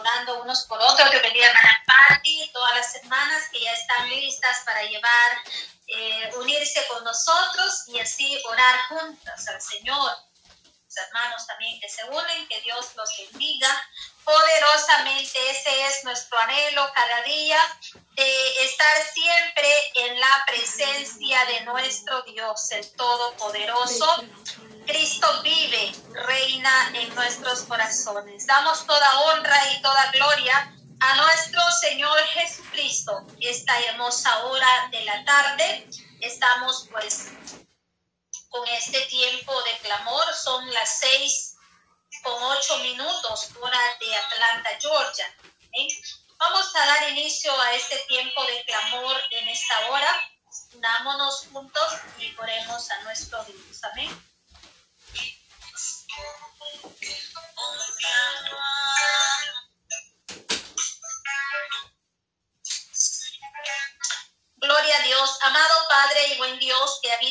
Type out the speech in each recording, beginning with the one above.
orando unos por otros. Yo a hermana Patti, todas las hermanas que ya están listas para llevar, eh, unirse con nosotros y así orar juntas al Señor. Los hermanos también que se unen, que Dios los bendiga poderosamente. Ese es nuestro anhelo cada día de estar siempre en la presencia de nuestro Dios, el Todopoderoso. Cristo vive, reina en nuestros corazones. Damos toda honra y toda gloria a nuestro Señor Jesucristo. Esta hermosa hora de la tarde estamos pues con este tiempo de clamor. Son las seis con ocho minutos hora de Atlanta, Georgia. Vamos a dar inicio a este tiempo de clamor en esta hora. Unámonos juntos y oremos a nuestro Dios. Amén.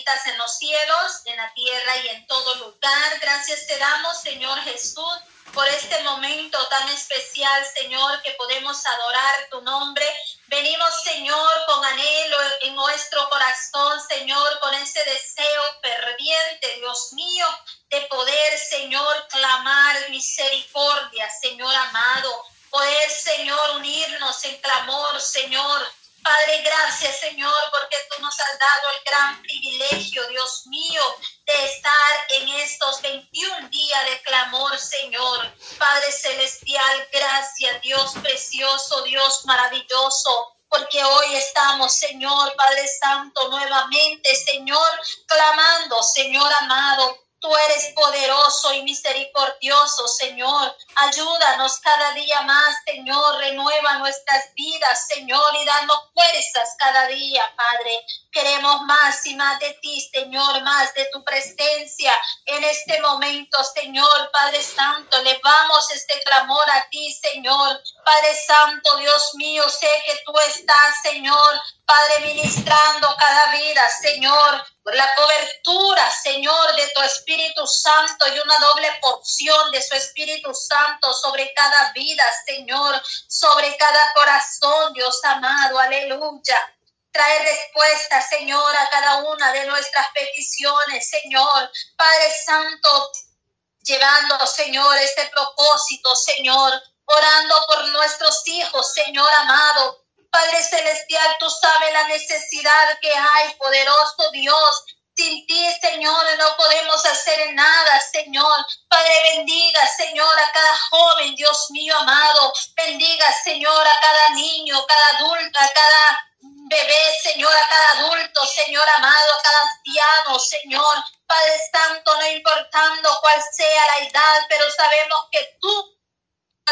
En los cielos, en la tierra y en todo lugar. Gracias te damos, Señor Jesús, por este momento tan especial, Señor, que podemos adorar tu nombre. Venimos, Señor, con anhelo en nuestro corazón, Señor, con ese deseo ferviente, Dios mío, de poder, Señor, clamar misericordia, Señor amado. Poder, Señor, unirnos en clamor, Señor Padre, gracias Señor, porque tú nos has dado el gran privilegio, Dios mío, de estar en estos 21 días de clamor, Señor. Padre Celestial, gracias, Dios precioso, Dios maravilloso porque hoy estamos, Señor Padre Santo, nuevamente, Señor, clamando, Señor amado, Tú eres poderoso y misericordioso, Señor. Ayúdanos cada día más, Señor. Renueva nuestras vidas, Señor, y danos fuerzas cada día, Padre. Queremos más y más de ti, Señor, más de tu presencia en este momento, Señor, Padre Santo. Levamos este clamor a ti, Señor. Padre Santo, Dios mío, sé que tú estás, Señor, Padre, ministrando cada vida, Señor, por la cobertura, Señor, de tu Espíritu Santo y una doble porción de su Espíritu Santo sobre cada vida, Señor, sobre cada corazón, Dios amado, aleluya. Trae respuesta, Señor, a cada una de nuestras peticiones, Señor. Padre Santo, llevando, Señor, este propósito, Señor, orando por nuestros hijos, Señor amado. Padre Celestial, tú sabes la necesidad que hay, poderoso Dios. Sin ti, Señor, no podemos hacer nada, Señor. Padre, bendiga, Señor, a cada joven, Dios mío amado. Bendiga, Señor, a cada niño, cada adulto, a cada bebé, Señor, a cada adulto, Señor amado, a cada anciano, Señor. Padre Santo, no importando cuál sea la edad, pero sabemos que tú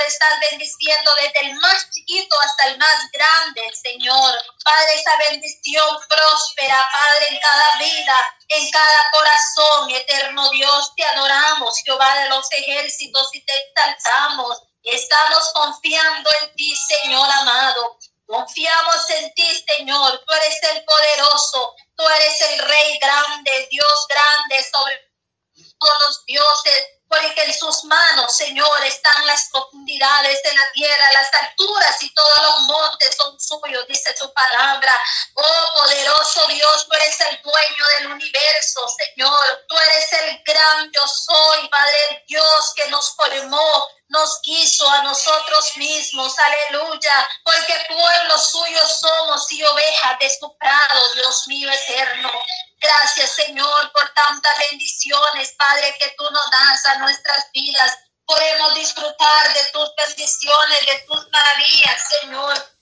estás bendiciendo desde el más chiquito hasta el más grande, Señor. Padre, esa bendición próspera, Padre, en cada vida, en cada corazón, eterno Dios, te adoramos, Jehová de los ejércitos, y te exaltamos. Estamos confiando en ti, Señor amado. Confiamos en ti, Señor. Tú eres el poderoso. Tú eres el Rey grande, Dios grande sobre todos los dioses porque en sus manos, Señor, están las profundidades de la tierra, las alturas y todos los montes son suyos, dice tu palabra. Oh poderoso Dios, tú eres el dueño del universo, Señor. Tú eres el gran yo soy, Padre Dios, que nos formó, nos quiso a nosotros mismos, aleluya, porque pueblo suyo somos y ovejas de su prado, Dios mío eterno. Gracias, Señor, por tantas bendiciones, Padre, que tú nos das a nuestras vidas. Podemos disfrutar de tus bendiciones, de tus maravillas, Señor.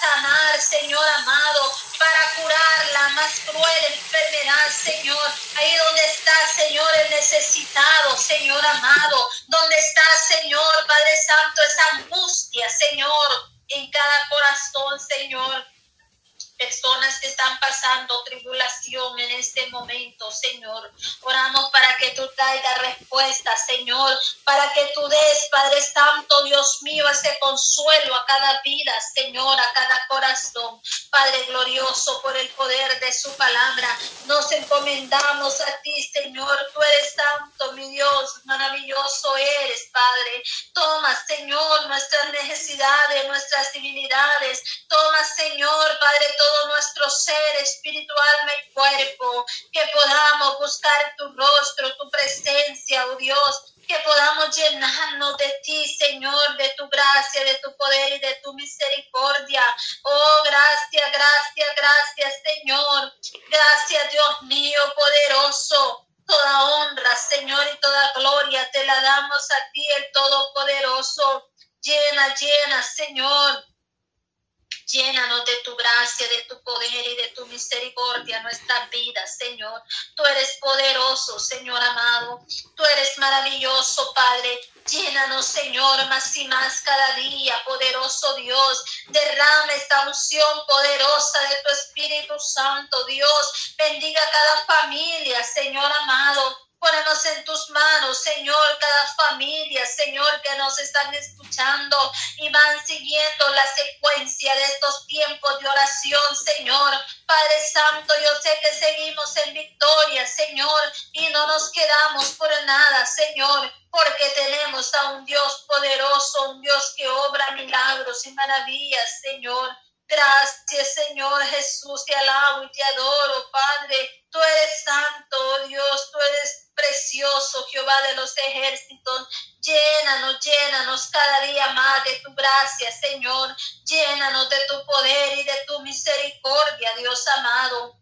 sanar, Señor amado, para curar la más cruel enfermedad, Señor. Ahí donde está, Señor, el necesitado, Señor amado. Donde está, Señor, Padre Santo, esa angustia, Señor, en cada corazón, Señor personas que están pasando tribulación en este momento, Señor. Oramos para que tú traigas respuesta, Señor, para que tú des, Padre Santo, Dios mío, ese consuelo a cada vida, Señor, a cada corazón. Padre glorioso, por el poder de su palabra, nos encomendamos a ti, Señor. Tú eres santo, mi Dios, maravilloso eres, Padre. Toma, Señor, nuestras necesidades, nuestras debilidades. Toma, Señor, Padre, todo nuestro ser espiritual y cuerpo, que podamos buscar tu rostro, tu presencia, oh Dios, que podamos llenarnos de ti, Señor, de tu gracia, de tu poder y de tu misericordia. Oh, gracias, gracias, gracias, Señor. Gracias, Dios mío, poderoso. Toda honra, Señor, y toda gloria te la damos a ti, el Todopoderoso. Llena, llena, Señor Llénanos de tu gracia, de tu poder y de tu misericordia nuestras vidas, Señor. Tú eres poderoso, Señor amado. Tú eres maravilloso, Padre. Llénanos, Señor, más y más cada día, poderoso Dios. Derrama esta unción poderosa de tu Espíritu Santo, Dios. Bendiga cada familia, Señor amado. Ponemos en tus manos, Señor, cada familia, Señor, que nos están escuchando y van siguiendo la secuencia de estos tiempos de oración, Señor. Padre Santo, yo sé que seguimos en victoria, Señor, y no nos quedamos por nada, Señor, porque tenemos a un Dios poderoso, un Dios que obra milagros y maravillas, Señor. Gracias, Señor Jesús, te alabo y te adoro, Padre. Tú eres santo, Dios, tú eres precioso, Jehová de los ejércitos. Llénanos, llénanos cada día más de tu gracia, Señor. Llénanos de tu poder y de tu misericordia, Dios amado.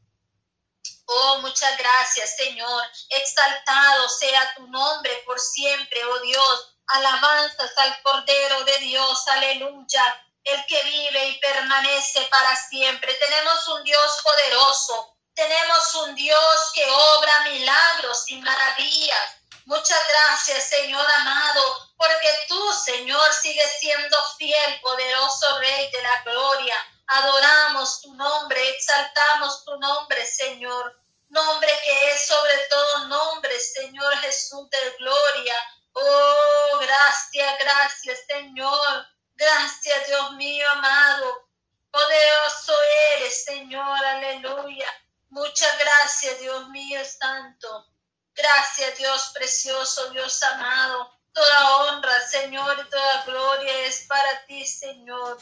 Oh, muchas gracias, Señor. Exaltado sea tu nombre por siempre, oh Dios. Alabanzas al Cordero de Dios, aleluya. El que vive y permanece para siempre. Tenemos un Dios poderoso tenemos un Dios que obra milagros y maravillas. Muchas gracias, Señor amado, porque tú, Señor, sigues siendo fiel, poderoso Rey de la gloria. Adoramos tu nombre, exaltamos tu nombre, Señor. Nombre que es sobre todo nombre, Señor Jesús de gloria. Oh, gracias, gracias, Señor. Gracias, Dios mío amado. Poderoso eres, Señor. Aleluya. Muchas gracias, Dios mío santo. Gracias, Dios precioso, Dios amado. Toda honra, Señor, y toda gloria es para ti, Señor.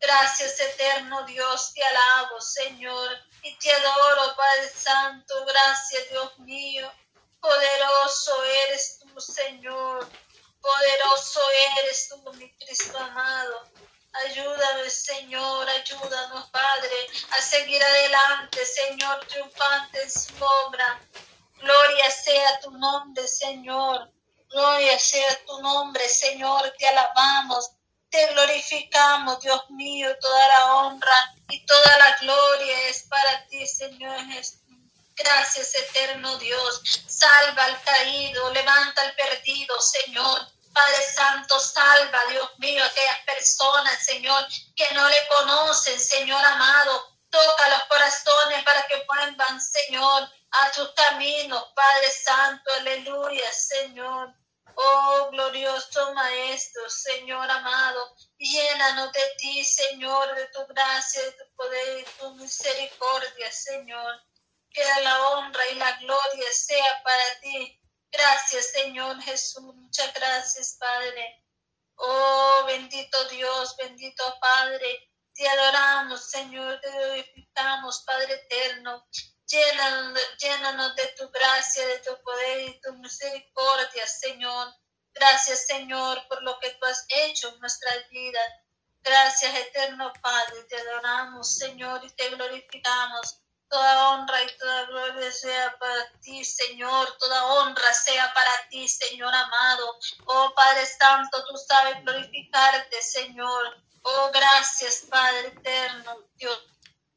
Gracias, eterno Dios, te alabo, Señor, y te adoro, Padre Santo. Gracias, Dios mío. Poderoso eres tú, Señor. Poderoso eres tú, mi Cristo amado. Ayúdame, Señor, ayúdanos, Padre, a seguir adelante, Señor, triunfante en su obra. Gloria sea tu nombre, Señor. Gloria sea tu nombre, Señor. Te alabamos, te glorificamos, Dios mío. Toda la honra y toda la gloria es para ti, Señor Jesús. Gracias, eterno Dios. Salva al caído, levanta al perdido, Señor. Padre Santo, salva, Dios mío, aquellas personas, Señor, que no le conocen, Señor amado. Toca los corazones para que vuelvan, Señor, a tus caminos, Padre Santo, aleluya, Señor. Oh, glorioso Maestro, Señor amado, llénanos de ti, Señor, de tu gracia, de tu poder y tu misericordia, Señor. Que la honra y la gloria sea para ti, Gracias, Señor Jesús. Muchas gracias, Padre. Oh, bendito Dios, bendito Padre. Te adoramos, Señor, te glorificamos, Padre eterno. Llénanos, llénanos de tu gracia, de tu poder y tu misericordia, Señor. Gracias, Señor, por lo que tú has hecho en nuestras vidas. Gracias, eterno Padre. Te adoramos, Señor, y te glorificamos. Toda honra y toda gloria sea para ti, Señor. Toda honra sea para ti, Señor amado. Oh Padre Santo, tú sabes glorificarte, Señor. Oh, gracias, Padre eterno, Dios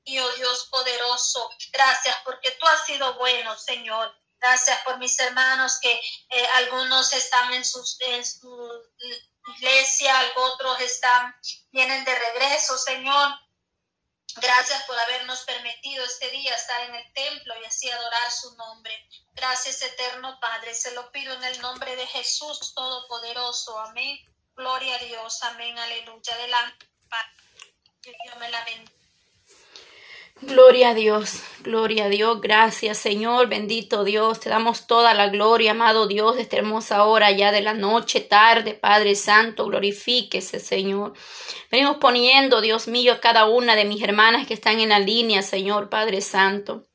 mío, Dios poderoso. Gracias porque tú has sido bueno, Señor. Gracias por mis hermanos que eh, algunos están en, sus, en su iglesia, otros están, vienen de regreso, Señor. Gracias por habernos permitido este día estar en el templo y así adorar su nombre. Gracias, eterno Padre. Se lo pido en el nombre de Jesús Todopoderoso. Amén. Gloria a Dios. Amén. Aleluya. Adelante. Dios me la bendiga. Gloria a Dios, gloria a Dios, gracias Señor, bendito Dios, te damos toda la gloria, amado Dios, esta hermosa hora ya de la noche, tarde, Padre Santo, glorifíquese Señor. Venimos poniendo, Dios mío, a cada una de mis hermanas que están en la línea, Señor, Padre Santo.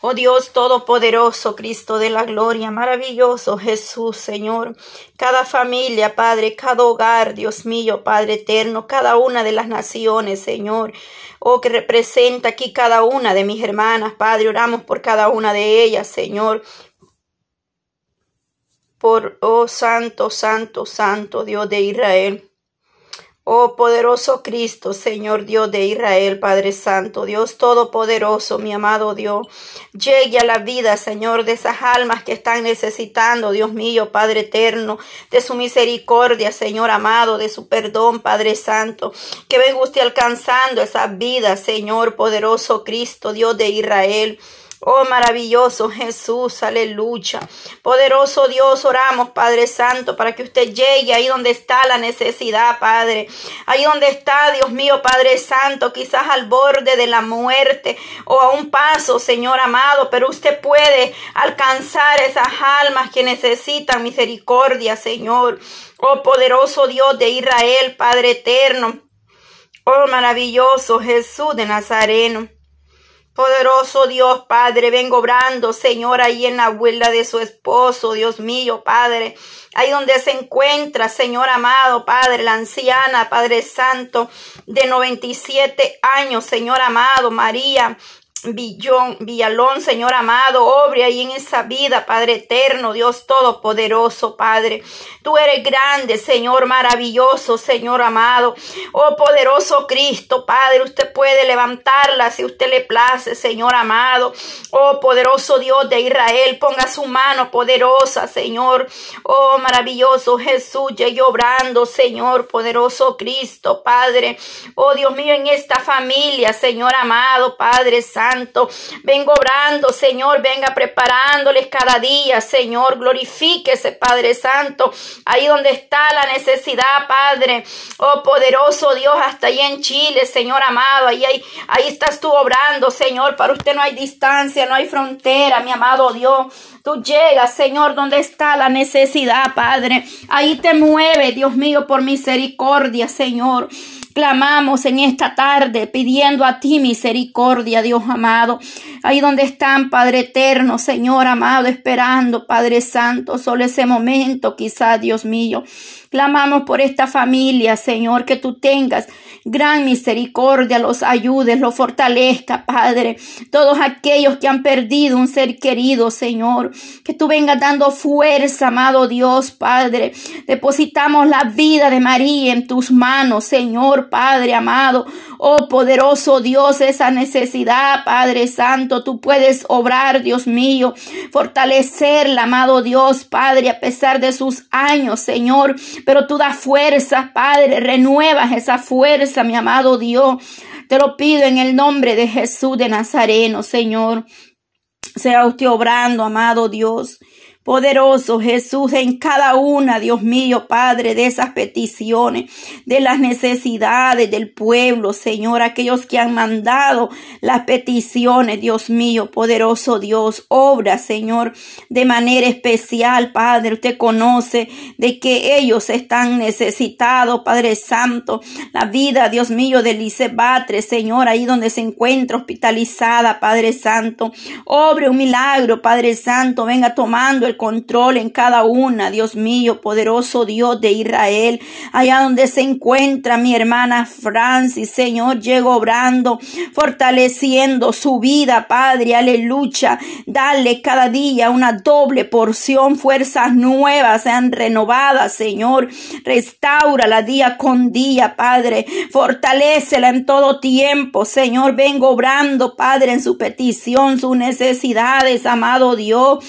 Oh Dios Todopoderoso, Cristo de la gloria, maravilloso Jesús, Señor. Cada familia, Padre, cada hogar, Dios mío, Padre eterno, cada una de las naciones, Señor. Oh, que representa aquí cada una de mis hermanas, Padre. Oramos por cada una de ellas, Señor. Por, oh Santo, Santo, Santo, Dios de Israel. Oh poderoso Cristo, Señor Dios de Israel, Padre Santo, Dios Todopoderoso, mi amado Dios, llegue a la vida, Señor, de esas almas que están necesitando, Dios mío, Padre eterno, de su misericordia, Señor amado, de su perdón, Padre Santo, que venga usted alcanzando esa vida, Señor poderoso Cristo, Dios de Israel. Oh maravilloso Jesús, aleluya. Poderoso Dios, oramos, Padre Santo, para que usted llegue ahí donde está la necesidad, Padre. Ahí donde está, Dios mío, Padre Santo, quizás al borde de la muerte o a un paso, Señor amado, pero usted puede alcanzar esas almas que necesitan misericordia, Señor. Oh poderoso Dios de Israel, Padre eterno. Oh maravilloso Jesús de Nazareno. Poderoso Dios, Padre, vengo obrando, Señor, ahí en la abuela de su esposo, Dios mío, Padre. Ahí donde se encuentra, Señor amado, Padre, la anciana, Padre Santo, de 97 años, Señor amado, María, Villón, Villalón, Señor amado, obre ahí en esa vida, Padre eterno, Dios todopoderoso, Padre. Tú eres grande, Señor maravilloso, Señor amado. Oh poderoso Cristo, Padre, usted puede levantarla si usted le place, Señor amado. Oh poderoso Dios de Israel, ponga su mano poderosa, Señor. Oh maravilloso Jesús, llegue obrando, Señor, poderoso Cristo, Padre. Oh Dios mío, en esta familia, Señor amado, Padre Santo. Vengo obrando, Señor, venga preparándoles cada día, Señor. Glorifíquese, Padre Santo, ahí donde está la necesidad, Padre. Oh, poderoso Dios, hasta ahí en Chile, Señor amado. Ahí, ahí, ahí estás tú obrando, Señor. Para usted no hay distancia, no hay frontera, mi amado Dios. Tú llegas, Señor, donde está la necesidad, Padre. Ahí te mueve, Dios mío, por misericordia, Señor. Clamamos en esta tarde pidiendo a ti misericordia, Dios amado. Ahí donde están, Padre eterno, Señor amado, esperando, Padre Santo, solo ese momento, quizás, Dios mío. Clamamos por esta familia, Señor, que tú tengas gran misericordia, los ayudes, los fortalezca, Padre. Todos aquellos que han perdido un ser querido, Señor, que tú vengas dando fuerza, amado Dios, Padre. Depositamos la vida de María en tus manos, Señor, Padre amado. Oh poderoso Dios, esa necesidad, Padre Santo, tú puedes obrar, Dios mío, fortalecerla, amado Dios, Padre, a pesar de sus años, Señor. Pero tú das fuerza, Padre, renuevas esa fuerza mi amado Dios. Te lo pido en el nombre de Jesús de Nazareno, Señor. Sea usted obrando, amado Dios. Poderoso Jesús, en cada una, Dios mío, Padre, de esas peticiones, de las necesidades del pueblo, Señor, aquellos que han mandado las peticiones, Dios mío, poderoso Dios, obra, Señor, de manera especial, Padre, usted conoce de que ellos están necesitados, Padre Santo, la vida, Dios mío, de Lice Batre, Señor, ahí donde se encuentra hospitalizada, Padre Santo, obre un milagro, Padre Santo, venga tomando el control en cada una, Dios mío, poderoso Dios de Israel, allá donde se encuentra mi hermana Francis, Señor, llego obrando, fortaleciendo su vida, Padre, aleluya, dale cada día una doble porción, fuerzas nuevas sean renovadas, Señor, la día con día, Padre, fortalecela en todo tiempo, Señor, vengo obrando, Padre, en su petición, sus necesidades, amado Dios,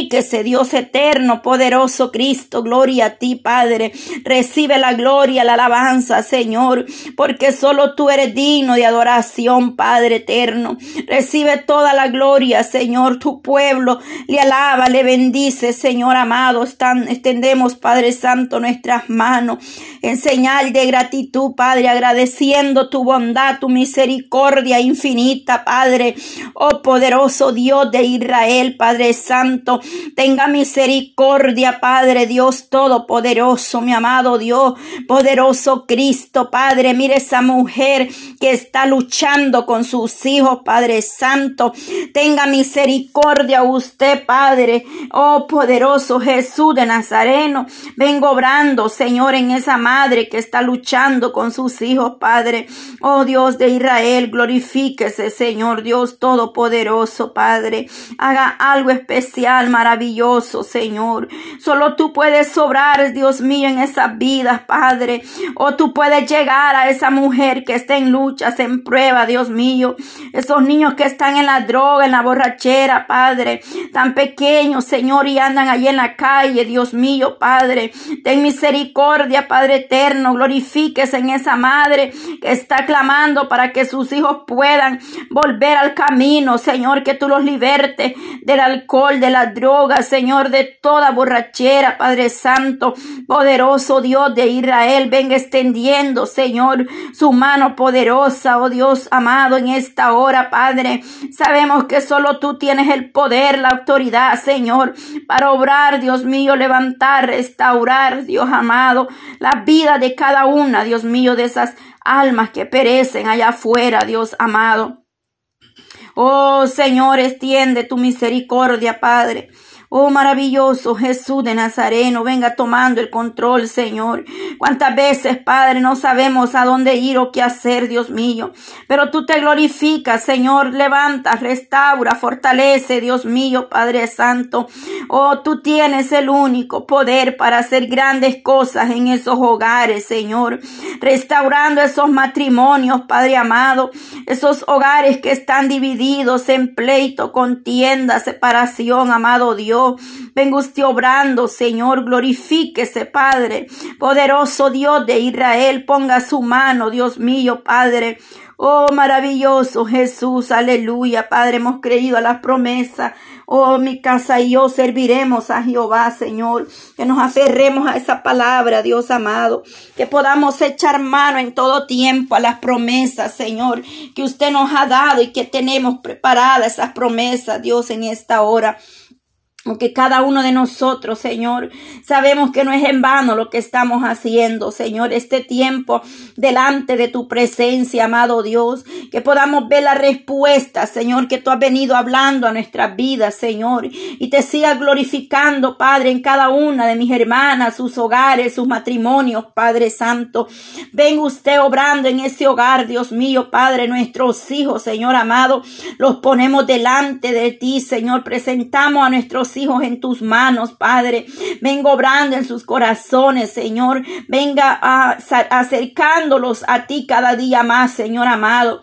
glorifíquese, Dios eterno, poderoso Cristo, gloria a ti, Padre, recibe la gloria, la alabanza, Señor, porque solo tú eres digno de adoración, Padre eterno, recibe toda la gloria, Señor, tu pueblo le alaba, le bendice, Señor amado, Están, extendemos, Padre Santo, nuestras manos en señal de gratitud, Padre, agradeciendo tu bondad, tu misericordia infinita, Padre, oh poderoso Dios de Israel, Padre Santo, tenga misericordia, Padre Dios Todopoderoso, mi amado Dios, poderoso Cristo, Padre, mire esa mujer que está luchando con sus hijos, Padre Santo, tenga misericordia usted, Padre, oh poderoso Jesús de Nazareno, vengo obrando, Señor, en esa madre que está luchando con sus hijos, Padre, oh Dios de Israel, glorifíquese, Señor Dios Todopoderoso, Padre, haga algo especial, maravilloso, Señor, solo tú puedes sobrar, Dios mío, en esas vidas, Padre, o tú puedes llegar a esa mujer que está en luchas, en prueba, Dios mío, esos niños que están en la droga, en la borrachera, Padre, tan pequeños, Señor, y andan allí en la calle, Dios mío, Padre, ten misericordia, Padre eterno, glorifíquese en esa madre que está clamando para que sus hijos puedan volver al camino, Señor, que tú los libertes del alcohol, de las drogas, Señor, de toda borrachera, Padre Santo, poderoso Dios de Israel, venga extendiendo, Señor, su mano poderosa, oh Dios amado, en esta hora, Padre. Sabemos que solo tú tienes el poder, la autoridad, Señor, para obrar, Dios mío, levantar, restaurar, Dios amado, la vida de cada una, Dios mío, de esas almas que perecen allá afuera, Dios amado. Oh Señor, extiende tu misericordia, Padre. Oh maravilloso Jesús de Nazareno, venga tomando el control, Señor. Cuántas veces, Padre, no sabemos a dónde ir o qué hacer, Dios mío. Pero tú te glorificas, Señor. Levanta, restaura, fortalece, Dios mío, Padre Santo. Oh, tú tienes el único poder para hacer grandes cosas en esos hogares, Señor. Restaurando esos matrimonios, Padre amado. Esos hogares que están divididos en pleito, contienda, separación, amado Dios. Venga usted obrando, Señor, glorifíquese, Padre. Poderoso Dios de Israel, ponga su mano, Dios mío, Padre. Oh, maravilloso Jesús, aleluya. Padre, hemos creído a las promesas. Oh, mi casa y yo serviremos a Jehová, Señor. Que nos aferremos a esa palabra, Dios amado. Que podamos echar mano en todo tiempo a las promesas, Señor, que usted nos ha dado y que tenemos preparadas esas promesas, Dios, en esta hora. Aunque cada uno de nosotros, Señor, sabemos que no es en vano lo que estamos haciendo, Señor, este tiempo delante de tu presencia, amado Dios, que podamos ver la respuesta, Señor, que tú has venido hablando a nuestras vidas, Señor, y te sigas glorificando, Padre, en cada una de mis hermanas, sus hogares, sus matrimonios, Padre Santo. Ven usted obrando en ese hogar, Dios mío, Padre, nuestros hijos, Señor amado, los ponemos delante de ti, Señor, presentamos a nuestros hijos en tus manos, Padre. Venga obrando en sus corazones, Señor. Venga acercándolos a ti cada día más, Señor amado.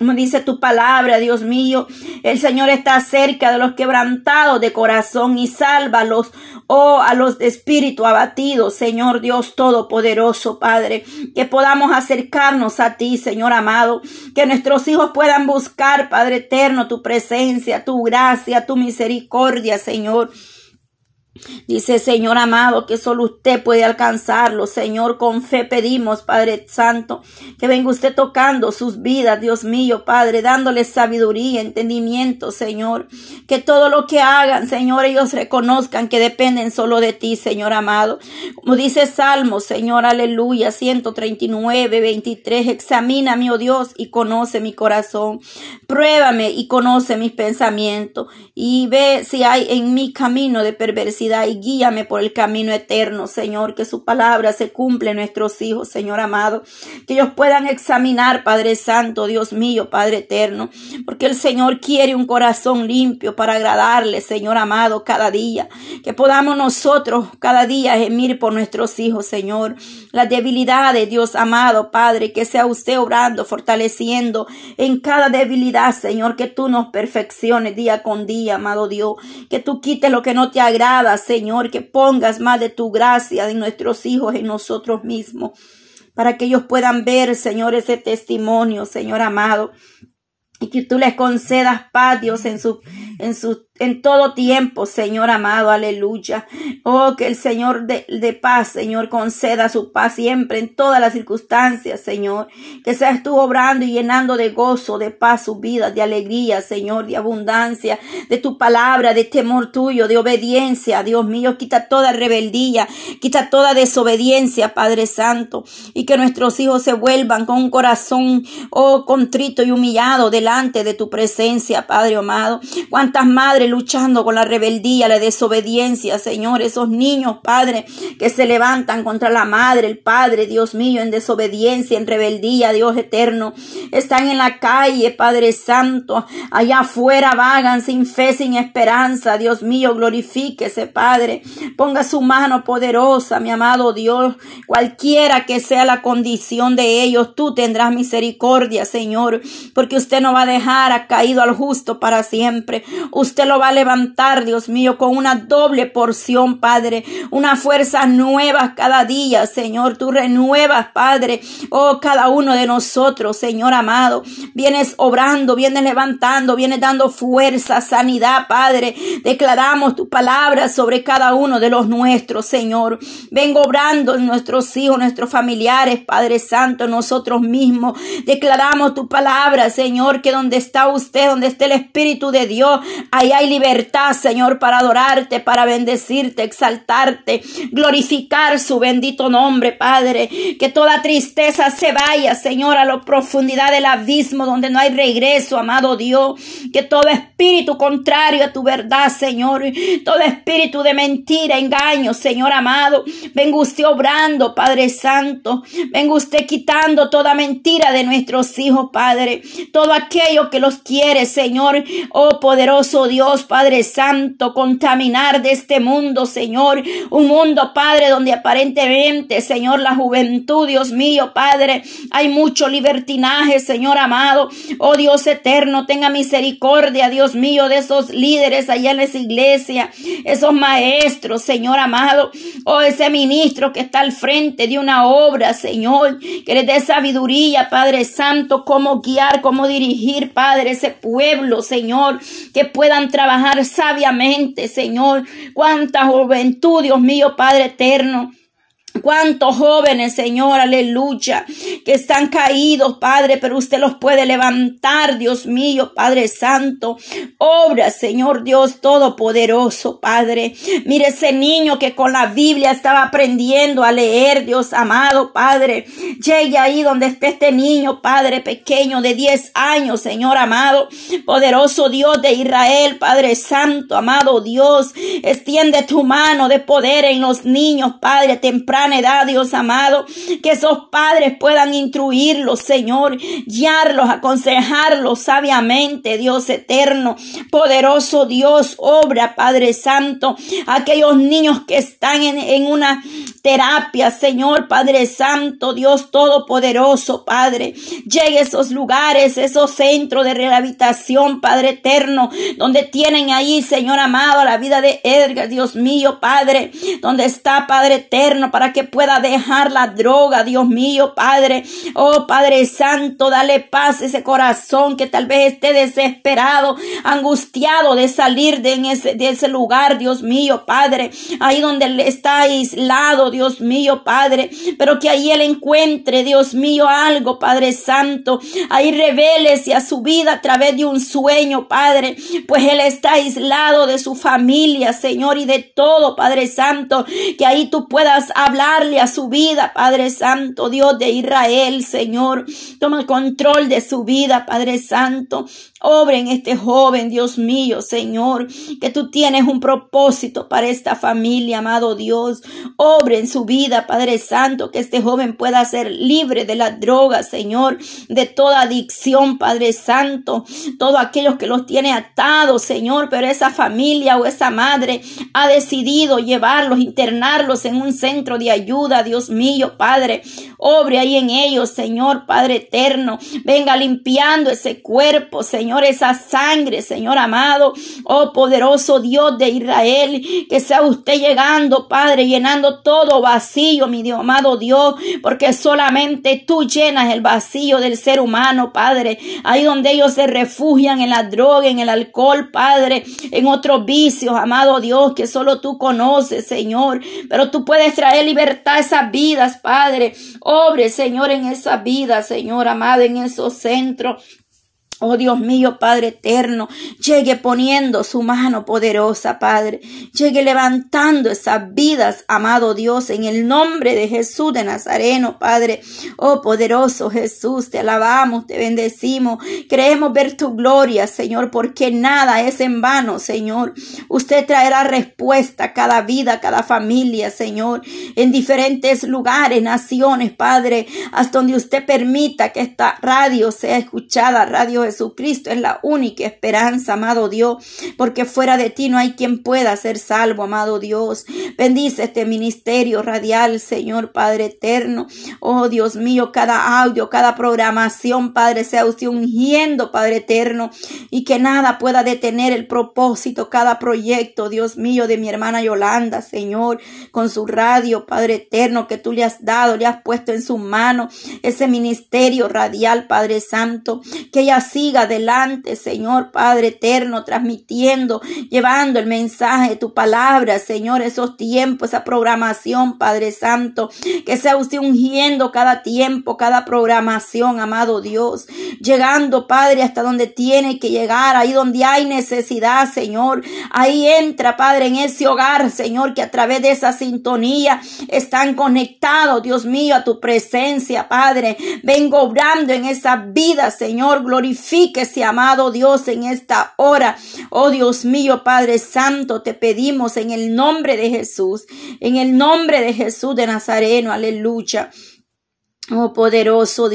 Dice tu palabra, Dios mío, el Señor está cerca de los quebrantados de corazón y sálvalos, oh, a los de espíritu abatidos, Señor Dios Todopoderoso, Padre, que podamos acercarnos a ti, Señor amado, que nuestros hijos puedan buscar, Padre eterno, tu presencia, tu gracia, tu misericordia, Señor. Dice, Señor amado, que solo usted puede alcanzarlo. Señor, con fe pedimos, Padre Santo, que venga usted tocando sus vidas, Dios mío, Padre, dándoles sabiduría, entendimiento, Señor. Que todo lo que hagan, Señor, ellos reconozcan que dependen solo de ti, Señor amado. Como dice Salmo, Señor, aleluya, 139, 23, examina, oh Dios, y conoce mi corazón. Pruébame y conoce mis pensamientos y ve si hay en mi camino de perversidad y guíame por el camino eterno, Señor, que su palabra se cumple en nuestros hijos, Señor amado, que ellos puedan examinar, Padre Santo, Dios mío, Padre eterno, porque el Señor quiere un corazón limpio para agradarle, Señor amado, cada día, que podamos nosotros cada día gemir por nuestros hijos, Señor, las debilidades, Dios amado, Padre, que sea usted obrando, fortaleciendo en cada debilidad, Señor, que tú nos perfecciones día con día, amado Dios, que tú quites lo que no te agrada, Señor, que pongas más de tu gracia en nuestros hijos, en nosotros mismos, para que ellos puedan ver, Señor, ese testimonio, Señor amado, y que tú les concedas paz, Dios, en su, en su en todo tiempo, Señor amado, aleluya. Oh, que el Señor de, de, paz, Señor, conceda su paz siempre en todas las circunstancias, Señor. Que seas tú obrando y llenando de gozo, de paz su vida, de alegría, Señor, de abundancia, de tu palabra, de temor tuyo, de obediencia. Dios mío, quita toda rebeldía, quita toda desobediencia, Padre Santo. Y que nuestros hijos se vuelvan con un corazón, oh, contrito y humillado delante de tu presencia, Padre amado. Cuántas madres luchando con la rebeldía, la desobediencia, Señor, esos niños, Padre, que se levantan contra la madre, el Padre, Dios mío, en desobediencia, en rebeldía, Dios eterno, están en la calle, Padre Santo, allá afuera vagan sin fe, sin esperanza, Dios mío, glorifíquese, Padre, ponga su mano poderosa, mi amado Dios, cualquiera que sea la condición de ellos, tú tendrás misericordia, Señor, porque usted no va a dejar caído al justo para siempre, usted lo va a levantar, Dios mío, con una doble porción, Padre, una fuerza nueva cada día, Señor. Tú renuevas, Padre, oh, cada uno de nosotros, Señor amado. Vienes obrando, vienes levantando, vienes dando fuerza, sanidad, Padre. Declaramos tu palabra sobre cada uno de los nuestros, Señor. Vengo obrando en nuestros hijos, nuestros familiares, Padre Santo, nosotros mismos. Declaramos tu palabra, Señor, que donde está usted, donde está el Espíritu de Dios, ahí hay libertad, Señor, para adorarte, para bendecirte, exaltarte, glorificar su bendito nombre, Padre. Que toda tristeza se vaya, Señor, a la profundidad del abismo donde no hay regreso, amado Dios. Que todo espíritu contrario a tu verdad, Señor, todo espíritu de mentira, engaño, Señor amado, venga usted obrando, Padre Santo. Venga usted quitando toda mentira de nuestros hijos, Padre. Todo aquello que los quiere, Señor, oh poderoso Dios. Padre Santo, contaminar de este mundo, Señor. Un mundo, Padre, donde aparentemente, Señor, la juventud, Dios mío, Padre, hay mucho libertinaje, Señor amado. Oh Dios eterno, tenga misericordia, Dios mío, de esos líderes allá en esa iglesia, esos maestros, Señor amado. Oh, ese ministro que está al frente de una obra, Señor, que les dé sabiduría, Padre Santo, cómo guiar, cómo dirigir, Padre, ese pueblo, Señor, que puedan trabajar trabajar sabiamente, Señor. Cuánta juventud, Dios mío, Padre eterno. Cuántos jóvenes, Señor, aleluya, que están caídos, Padre, pero usted los puede levantar, Dios mío, Padre Santo. Obra, Señor Dios Todopoderoso, Padre. Mire ese niño que con la Biblia estaba aprendiendo a leer, Dios amado, Padre. Llegue ahí donde esté este niño, Padre pequeño de 10 años, Señor amado. Poderoso Dios de Israel, Padre Santo, amado Dios. Extiende tu mano de poder en los niños, Padre, temprano edad, Dios amado, que esos padres puedan instruirlos, Señor, guiarlos, aconsejarlos sabiamente, Dios eterno, poderoso Dios, obra, Padre Santo, aquellos niños que están en, en una terapia, Señor, Padre Santo, Dios Todopoderoso, Padre, llegue a esos lugares, esos centros de rehabilitación, Padre eterno, donde tienen ahí, Señor amado, la vida de Edgar, Dios mío, Padre, donde está, Padre eterno, para que pueda dejar la droga, Dios mío, Padre. Oh Padre Santo, dale paz a ese corazón que tal vez esté desesperado, angustiado de salir de, ese, de ese lugar, Dios mío, Padre. Ahí donde está aislado, Dios mío, Padre. Pero que ahí él encuentre, Dios mío, algo, Padre Santo. Ahí reveles a su vida a través de un sueño, Padre. Pues él está aislado de su familia, Señor, y de todo, Padre Santo. Que ahí tú puedas hablarle a su vida, Padre Santo, Dios de Israel, Señor. Toma control de su vida, Padre Santo. Obre en este joven, Dios mío, Señor, que tú tienes un propósito para esta familia, amado Dios. Obre en su vida, Padre Santo, que este joven pueda ser libre de las drogas, Señor, de toda adicción, Padre Santo, todos aquellos que los tiene atados, Señor, pero esa familia o esa madre ha decidido llevarlos, internarlos en un centro de ayuda, Dios mío, Padre. Obre ahí en ellos, Señor, Padre eterno. Venga limpiando ese cuerpo, Señor esa sangre, Señor amado, oh poderoso Dios de Israel, que sea usted llegando, Padre, llenando todo vacío, mi Dios, amado Dios, porque solamente tú llenas el vacío del ser humano, Padre, ahí donde ellos se refugian en la droga, en el alcohol, Padre, en otros vicios, amado Dios, que solo tú conoces, Señor, pero tú puedes traer libertad esas vidas, Padre, obre, Señor, en esas vidas, Señor amado, en esos centros Oh Dios mío, Padre eterno, llegue poniendo su mano poderosa, Padre. Llegue levantando esas vidas, amado Dios, en el nombre de Jesús de Nazareno, Padre. Oh poderoso Jesús, te alabamos, te bendecimos. Creemos ver tu gloria, Señor, porque nada es en vano, Señor. Usted traerá respuesta a cada vida, a cada familia, Señor, en diferentes lugares, naciones, Padre, hasta donde usted permita que esta radio sea escuchada, radio Jesucristo es la única esperanza, amado Dios, porque fuera de ti no hay quien pueda ser salvo, amado Dios. Bendice este ministerio radial, Señor Padre eterno. Oh Dios mío, cada audio, cada programación, Padre, sea usted ungiendo, Padre eterno, y que nada pueda detener el propósito, cada proyecto, Dios mío, de mi hermana Yolanda, Señor, con su radio, Padre eterno, que tú le has dado, le has puesto en su mano ese ministerio radial, Padre Santo, que ella siga adelante, Señor Padre eterno, transmitiendo, llevando el mensaje de tu palabra, Señor, esos tiempos, esa programación, Padre Santo, que sea usted ungiendo cada tiempo, cada programación, amado Dios, llegando, Padre, hasta donde tiene que llegar, ahí donde hay necesidad, Señor, ahí entra, Padre, en ese hogar, Señor, que a través de esa sintonía están conectados, Dios mío, a tu presencia, Padre, vengo obrando en esa vida, Señor, glorificando amado Dios, en esta hora. Oh Dios mío, Padre Santo, te pedimos en el nombre de Jesús, en el nombre de Jesús de Nazareno, aleluya. Oh poderoso Dios.